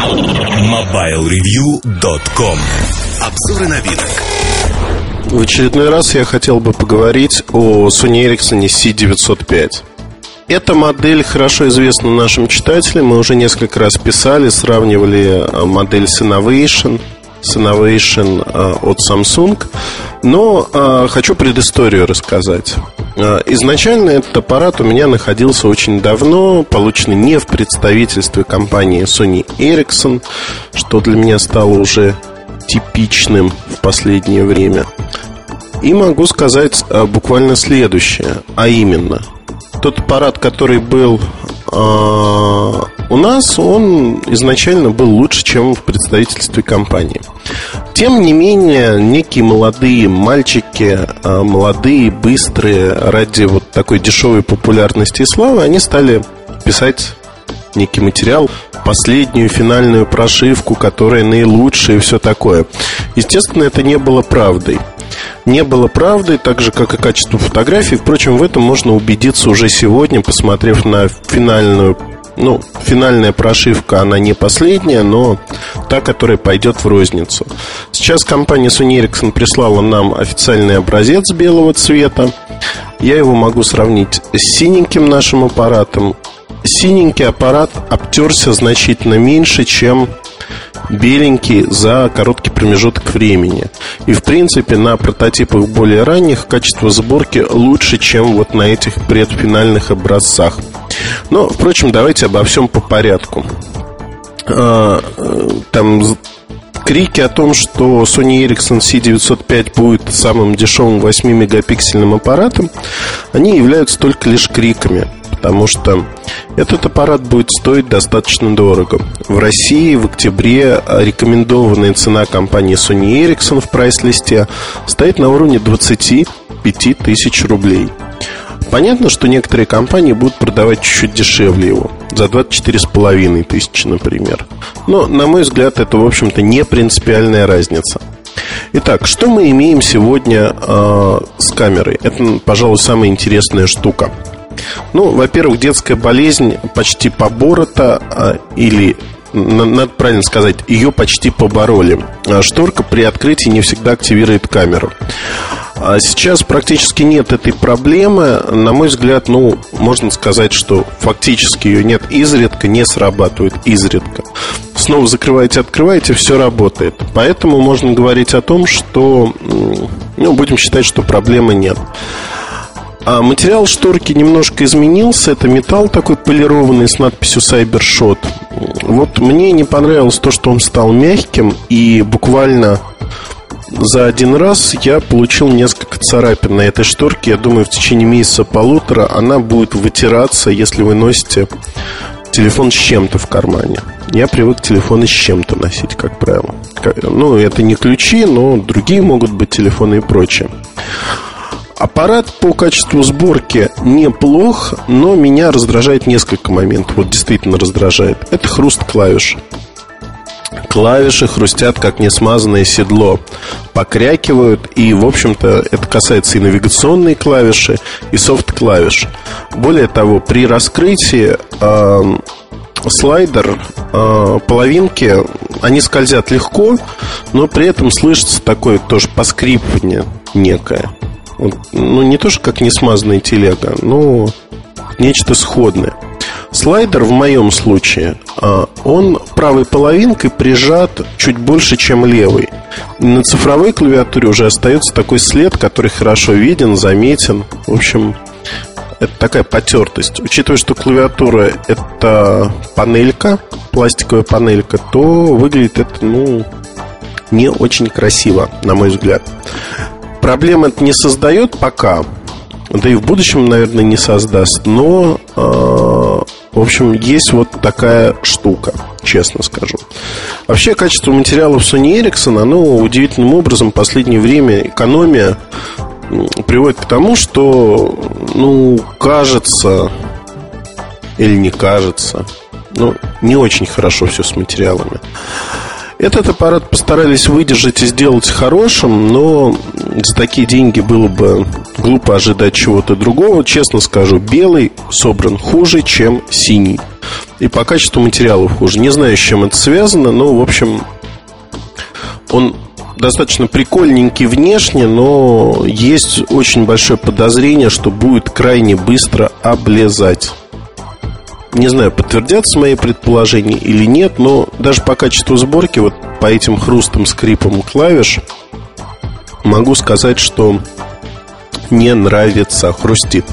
MobileReview.com Обзоры новинок. В очередной раз я хотел бы поговорить о Sony Ericsson C905 эта модель хорошо известна нашим читателям. Мы уже несколько раз писали, сравнивали э, модель с Innovation, с Innovation э, от Samsung. Но э, хочу предысторию рассказать. Изначально этот аппарат у меня находился очень давно, полученный не в представительстве компании Sony Ericsson, что для меня стало уже типичным в последнее время. И могу сказать буквально следующее, а именно – тот аппарат, который был э, у нас, он изначально был лучше, чем в представительстве компании. Тем не менее, некие молодые мальчики, э, молодые, быстрые, ради вот такой дешевой популярности и славы, они стали писать некий материал, последнюю финальную прошивку, которая наилучшая и все такое. Естественно, это не было правдой не было правдой, так же, как и качество фотографий. Впрочем, в этом можно убедиться уже сегодня, посмотрев на финальную ну, финальная прошивка, она не последняя, но та, которая пойдет в розницу. Сейчас компания Sony Ericsson прислала нам официальный образец белого цвета. Я его могу сравнить с синеньким нашим аппаратом. Синенький аппарат обтерся значительно меньше, чем беленький за короткий промежуток времени. И, в принципе, на прототипах более ранних качество сборки лучше, чем вот на этих предфинальных образцах. Но, впрочем, давайте обо всем по порядку. А, там крики о том, что Sony Ericsson C905 будет самым дешевым 8-мегапиксельным аппаратом, они являются только лишь криками потому что этот аппарат будет стоить достаточно дорого. В России в октябре рекомендованная цена компании Sony Ericsson в прайс-листе стоит на уровне 25 тысяч рублей. Понятно, что некоторые компании будут продавать чуть-чуть дешевле его, за 24,5 тысячи, например. Но, на мой взгляд, это, в общем-то, не принципиальная разница. Итак, что мы имеем сегодня э, с камерой? Это, пожалуй, самая интересная штука. Ну, во-первых, детская болезнь почти поборота а, или надо правильно сказать, ее почти побороли. А шторка при открытии не всегда активирует камеру. А сейчас практически нет этой проблемы. На мой взгляд, ну, можно сказать, что фактически ее нет. Изредка не срабатывает, изредка. Снова закрываете, открываете, все работает. Поэтому можно говорить о том, что, ну, будем считать, что проблемы нет. А материал шторки немножко изменился. Это металл такой полированный с надписью Cybershot. Вот мне не понравилось то, что он стал мягким и буквально за один раз я получил несколько царапин на этой шторке. Я думаю, в течение месяца-полутора она будет вытираться, если вы носите телефон с чем-то в кармане. Я привык телефоны с чем-то носить, как правило. Ну, это не ключи, но другие могут быть телефоны и прочее. Аппарат по качеству сборки неплох, но меня раздражает несколько моментов. Вот действительно раздражает. Это хруст клавиш. Клавиши хрустят, как несмазанное седло. Покрякивают, и, в общем-то, это касается и навигационной клавиши, и софт-клавиш. Более того, при раскрытии э, слайдер, э, половинки, они скользят легко, но при этом слышится такое тоже поскрипывание некое ну, не то, что как несмазанная телега, но нечто сходное. Слайдер в моем случае, а, он правой половинкой прижат чуть больше, чем левой. На цифровой клавиатуре уже остается такой след, который хорошо виден, заметен. В общем, это такая потертость. Учитывая, что клавиатура это панелька, пластиковая панелька, то выглядит это, ну, не очень красиво, на мой взгляд. Проблем это не создает пока, да и в будущем, наверное, не создаст, но, э, в общем, есть вот такая штука, честно скажу. Вообще, качество материалов Sony Ericsson, оно удивительным образом в последнее время экономия приводит к тому, что, ну, кажется, или не кажется, ну, не очень хорошо все с материалами. Этот аппарат постарались выдержать и сделать хорошим, но за такие деньги было бы глупо ожидать чего-то другого. Честно скажу, белый собран хуже, чем синий. И по качеству материалов хуже. Не знаю, с чем это связано, но, в общем, он достаточно прикольненький внешне, но есть очень большое подозрение, что будет крайне быстро облезать. Не знаю, подтвердятся мои предположения или нет, но даже по качеству сборки, вот по этим хрустам, скрипам клавиш, могу сказать, что не нравится, хрустит.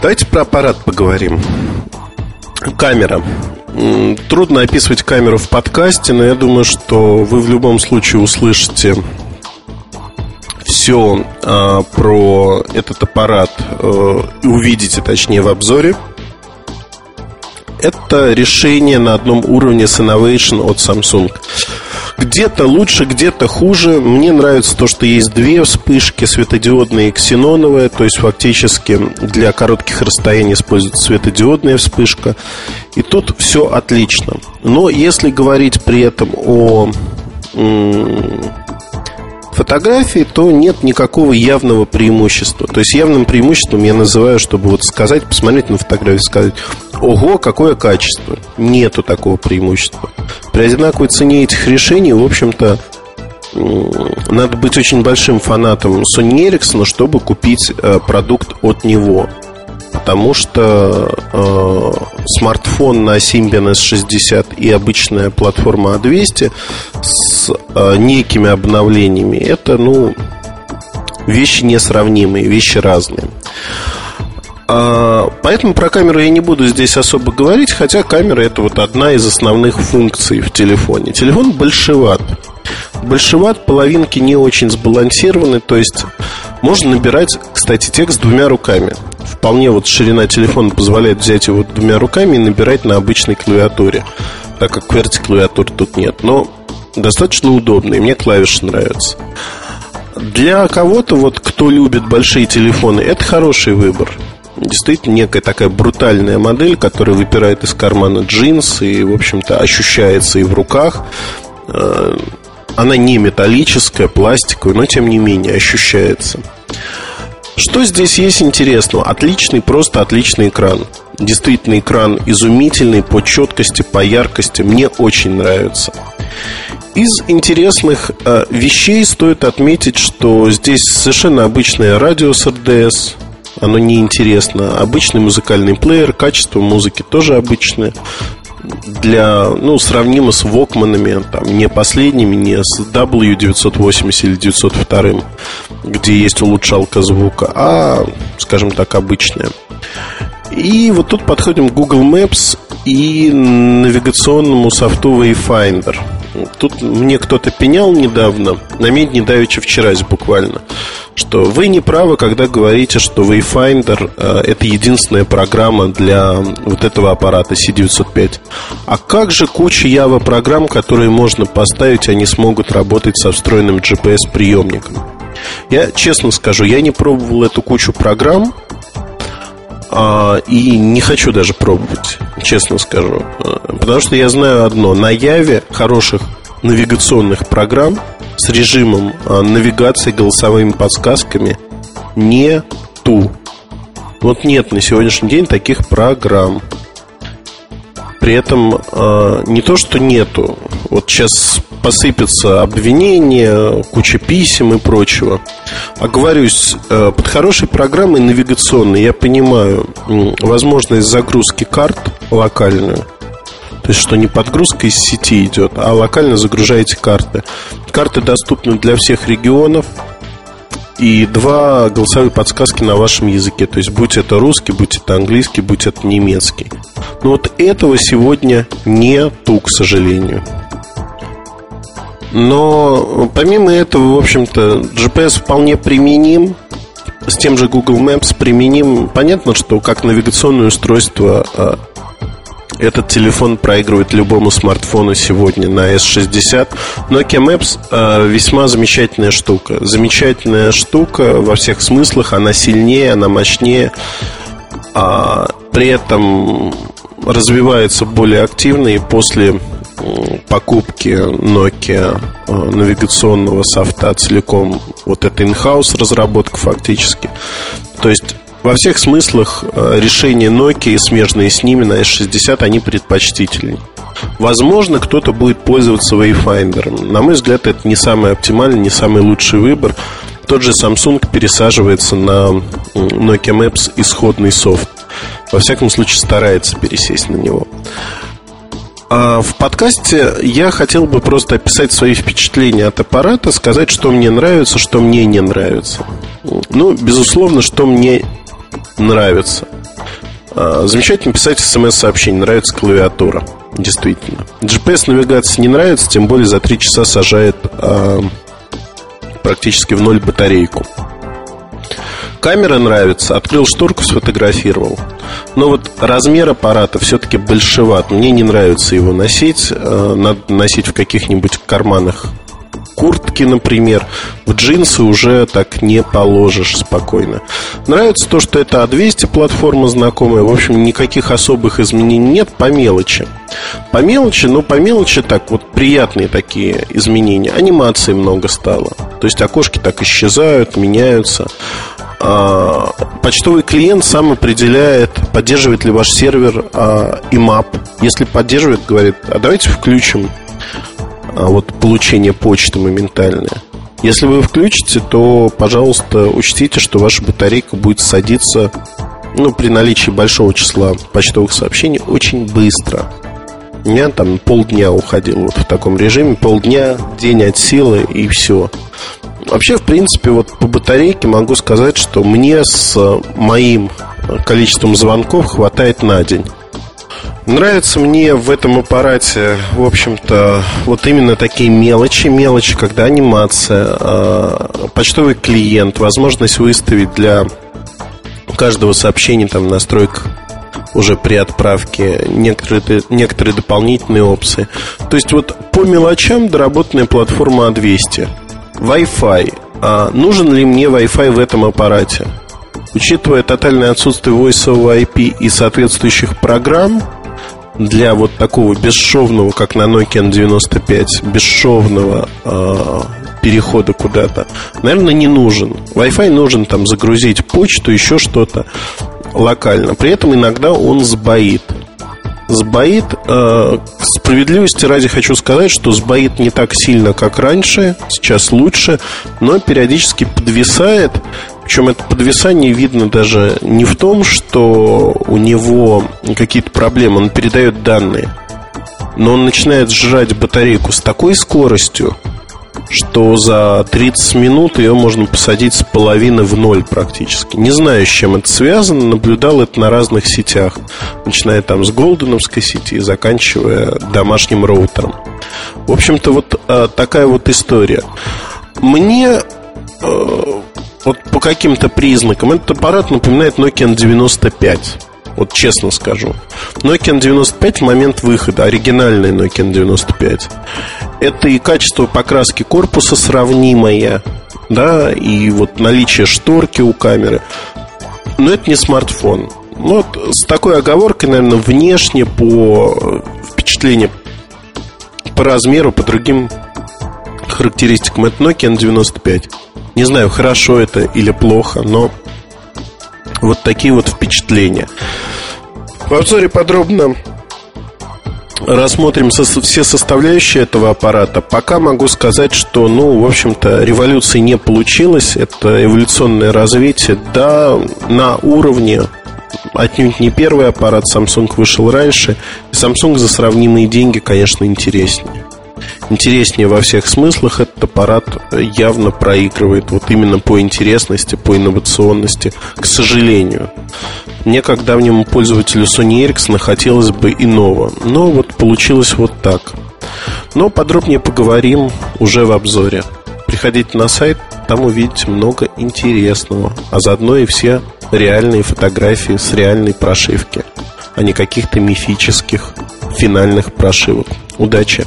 Давайте про аппарат поговорим. Камера. Трудно описывать камеру в подкасте, но я думаю, что вы в любом случае услышите все а, про этот аппарат а, и увидите, точнее, в обзоре. Это решение на одном уровне с Innovation от Samsung. Где-то лучше, где-то хуже. Мне нравится то, что есть две вспышки, светодиодные и ксеноновые. То есть фактически для коротких расстояний используется светодиодная вспышка. И тут все отлично. Но если говорить при этом о фотографии, то нет никакого явного преимущества. То есть явным преимуществом я называю, чтобы вот сказать, посмотреть на фотографию, сказать, ого, какое качество. Нету такого преимущества. При одинаковой цене этих решений, в общем-то, надо быть очень большим фанатом Sony Ericsson, чтобы купить э, продукт от него потому что э, смартфон на Symbian S60 и обычная платформа A200 с э, некими обновлениями это, ну, вещи несравнимые, вещи разные. А, поэтому про камеру я не буду здесь особо говорить, хотя камера это вот одна из основных функций в телефоне. Телефон большеват. Большеват, половинки не очень сбалансированы, то есть можно набирать, кстати, текст двумя руками вполне вот ширина телефона позволяет взять его двумя руками и набирать на обычной клавиатуре, так как QWERTY клавиатуры тут нет. Но достаточно удобно, и мне клавиши нравятся. Для кого-то, вот кто любит большие телефоны, это хороший выбор. Действительно, некая такая брутальная модель, которая выпирает из кармана джинс и, в общем-то, ощущается и в руках. Э, она не металлическая, пластиковая, но тем не менее ощущается. Что здесь есть интересного? Отличный, просто отличный экран. Действительно, экран изумительный по четкости, по яркости. Мне очень нравится. Из интересных э, вещей стоит отметить, что здесь совершенно обычное радио с РДС. Оно неинтересно. Обычный музыкальный плеер, качество музыки тоже обычное для, ну, сравнимо с Вокманами, там, не последними, не с W980 или 902, где есть улучшалка звука, а, скажем так, обычная. И вот тут подходим к Google Maps и навигационному софту Wayfinder. Тут мне кто-то пенял недавно, на медне давеча вчера буквально, что вы не правы, когда говорите, что Wayfinder э, это единственная программа для вот этого аппарата C905. А как же куча Java программ, которые можно поставить, они смогут работать со встроенным GPS-приемником? Я честно скажу, я не пробовал эту кучу программ, и не хочу даже пробовать, честно скажу. А, потому что я знаю одно. На Яве хороших навигационных программ с режимом а, навигации голосовыми подсказками нету. Вот нет на сегодняшний день таких программ. При этом э, не то, что нету. Вот сейчас посыпятся обвинения, куча писем и прочего. Оговорюсь, э, под хорошей программой навигационной я понимаю возможность загрузки карт локальную. То есть, что не подгрузка из сети идет, а локально загружаете карты. Карты доступны для всех регионов, и два голосовые подсказки на вашем языке. То есть, будь это русский, будь это английский, будь это немецкий. Но вот этого сегодня нету, к сожалению. Но помимо этого, в общем-то, GPS вполне применим. С тем же Google Maps применим. Понятно, что как навигационное устройство а, этот телефон проигрывает любому смартфону сегодня на S60. Nokia Maps э, весьма замечательная штука. Замечательная штука во всех смыслах. Она сильнее, она мощнее. А, при этом развивается более активно и после покупки Nokia э, навигационного софта целиком вот это in-house разработка фактически. То есть Во всех смыслах э, решения Nokia и смежные с ними на S60 они предпочтительнее. Возможно, кто-то будет пользоваться Wayfinder. На мой взгляд, это не самый оптимальный, не самый лучший выбор. Тот же Samsung пересаживается на Nokia Maps исходный софт. Во всяком случае, старается пересесть на него. А в подкасте я хотел бы просто описать свои впечатления от аппарата, сказать, что мне нравится, что мне не нравится. Ну, безусловно, что мне нравится. А, замечательно писать смс-сообщение, нравится клавиатура. Действительно. GPS-навигация не нравится, тем более за 3 часа сажает а, практически в ноль батарейку. Камера нравится, открыл шторку, сфотографировал. Но вот размер аппарата все-таки большеват. Мне не нравится его носить. Э, надо носить в каких-нибудь карманах куртки, например, в джинсы уже так не положишь спокойно. Нравится то, что это А200 платформа знакомая. В общем, никаких особых изменений нет по мелочи. По мелочи, но по мелочи так вот приятные такие изменения. Анимации много стало. То есть окошки так исчезают, меняются. А, почтовый клиент сам определяет, поддерживает ли ваш сервер а, IMAP. Если поддерживает, говорит, а давайте включим а вот получение почты моментальное. Если вы включите, то, пожалуйста, учтите, что ваша батарейка будет садиться ну, при наличии большого числа почтовых сообщений очень быстро. У меня там полдня уходил вот в таком режиме, полдня, день от силы и все. Вообще, в принципе, вот по батарейке могу сказать, что мне с моим количеством звонков хватает на день. Нравится мне в этом аппарате, в общем-то, вот именно такие мелочи. Мелочи, когда анимация, а, почтовый клиент, возможность выставить для каждого сообщения там настройка уже при отправке некоторые, некоторые дополнительные опции. То есть вот по мелочам доработанная платформа А200. Wi-Fi. А нужен ли мне Wi-Fi в этом аппарате? Учитывая тотальное отсутствие Voice over IP и соответствующих программ, для вот такого бесшовного, как на Nokia N95, бесшовного э, перехода куда-то, наверное, не нужен. Wi-Fi нужен там загрузить почту, еще что-то локально. При этом иногда он сбоит. Сбоит, э, справедливости ради хочу сказать, что сбоит не так сильно, как раньше, сейчас лучше, но периодически подвисает. Причем это подвисание видно даже не в том, что у него какие-то проблемы, он передает данные, но он начинает сжирать батарейку с такой скоростью, что за 30 минут ее можно посадить с половины в ноль практически. Не знаю, с чем это связано, наблюдал это на разных сетях, начиная там с голденовской сети и заканчивая домашним роутером. В общем-то, вот э, такая вот история. Мне э, вот по каким-то признакам этот аппарат напоминает Nokia N95. Вот честно скажу. Nokia N95 в момент выхода, оригинальный Nokia N95. Это и качество покраски корпуса сравнимое, да, и вот наличие шторки у камеры. Но это не смартфон. Ну, вот с такой оговоркой, наверное, внешне по впечатлению по размеру, по другим характеристикам это Nokia N95. Не знаю, хорошо это или плохо, но вот такие вот впечатления. В обзоре подробно рассмотрим все составляющие этого аппарата. Пока могу сказать, что, ну, в общем-то, революции не получилось. Это эволюционное развитие. Да, на уровне отнюдь не первый аппарат Samsung вышел раньше. Samsung за сравнимые деньги, конечно, интереснее интереснее во всех смыслах, этот аппарат явно проигрывает вот именно по интересности, по инновационности, к сожалению. Мне, как давнему пользователю Sony Ericsson, хотелось бы иного, но вот получилось вот так. Но подробнее поговорим уже в обзоре. Приходите на сайт, там увидите много интересного, а заодно и все реальные фотографии с реальной прошивки, а не каких-то мифических финальных прошивок. Удачи!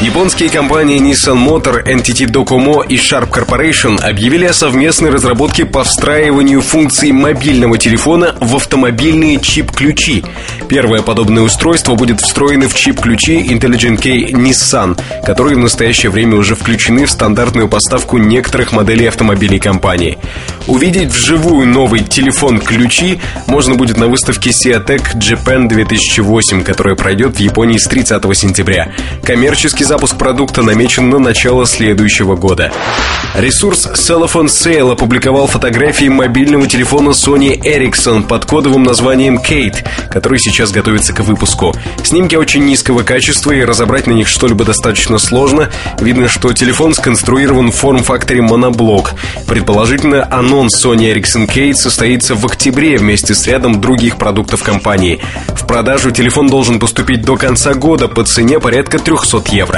Японские компании Nissan Motor, NTT Docomo и Sharp Corporation объявили о совместной разработке по встраиванию функций мобильного телефона в автомобильные чип-ключи. Первое подобное устройство будет встроено в чип-ключи Intelligent Key Nissan, которые в настоящее время уже включены в стандартную поставку некоторых моделей автомобилей компании. Увидеть вживую новый телефон-ключи можно будет на выставке Seatec Japan 2008, которая пройдет в Японии с 30 сентября. Коммерческий запуск продукта намечен на начало следующего года. Ресурс Cellophone Sale опубликовал фотографии мобильного телефона Sony Ericsson под кодовым названием Kate, который сейчас готовится к выпуску. Снимки очень низкого качества и разобрать на них что-либо достаточно сложно. Видно, что телефон сконструирован в форм-факторе моноблок. Предположительно, анонс Sony Ericsson Kate состоится в октябре вместе с рядом других продуктов компании. В продажу телефон должен поступить до конца года по цене порядка 300 евро.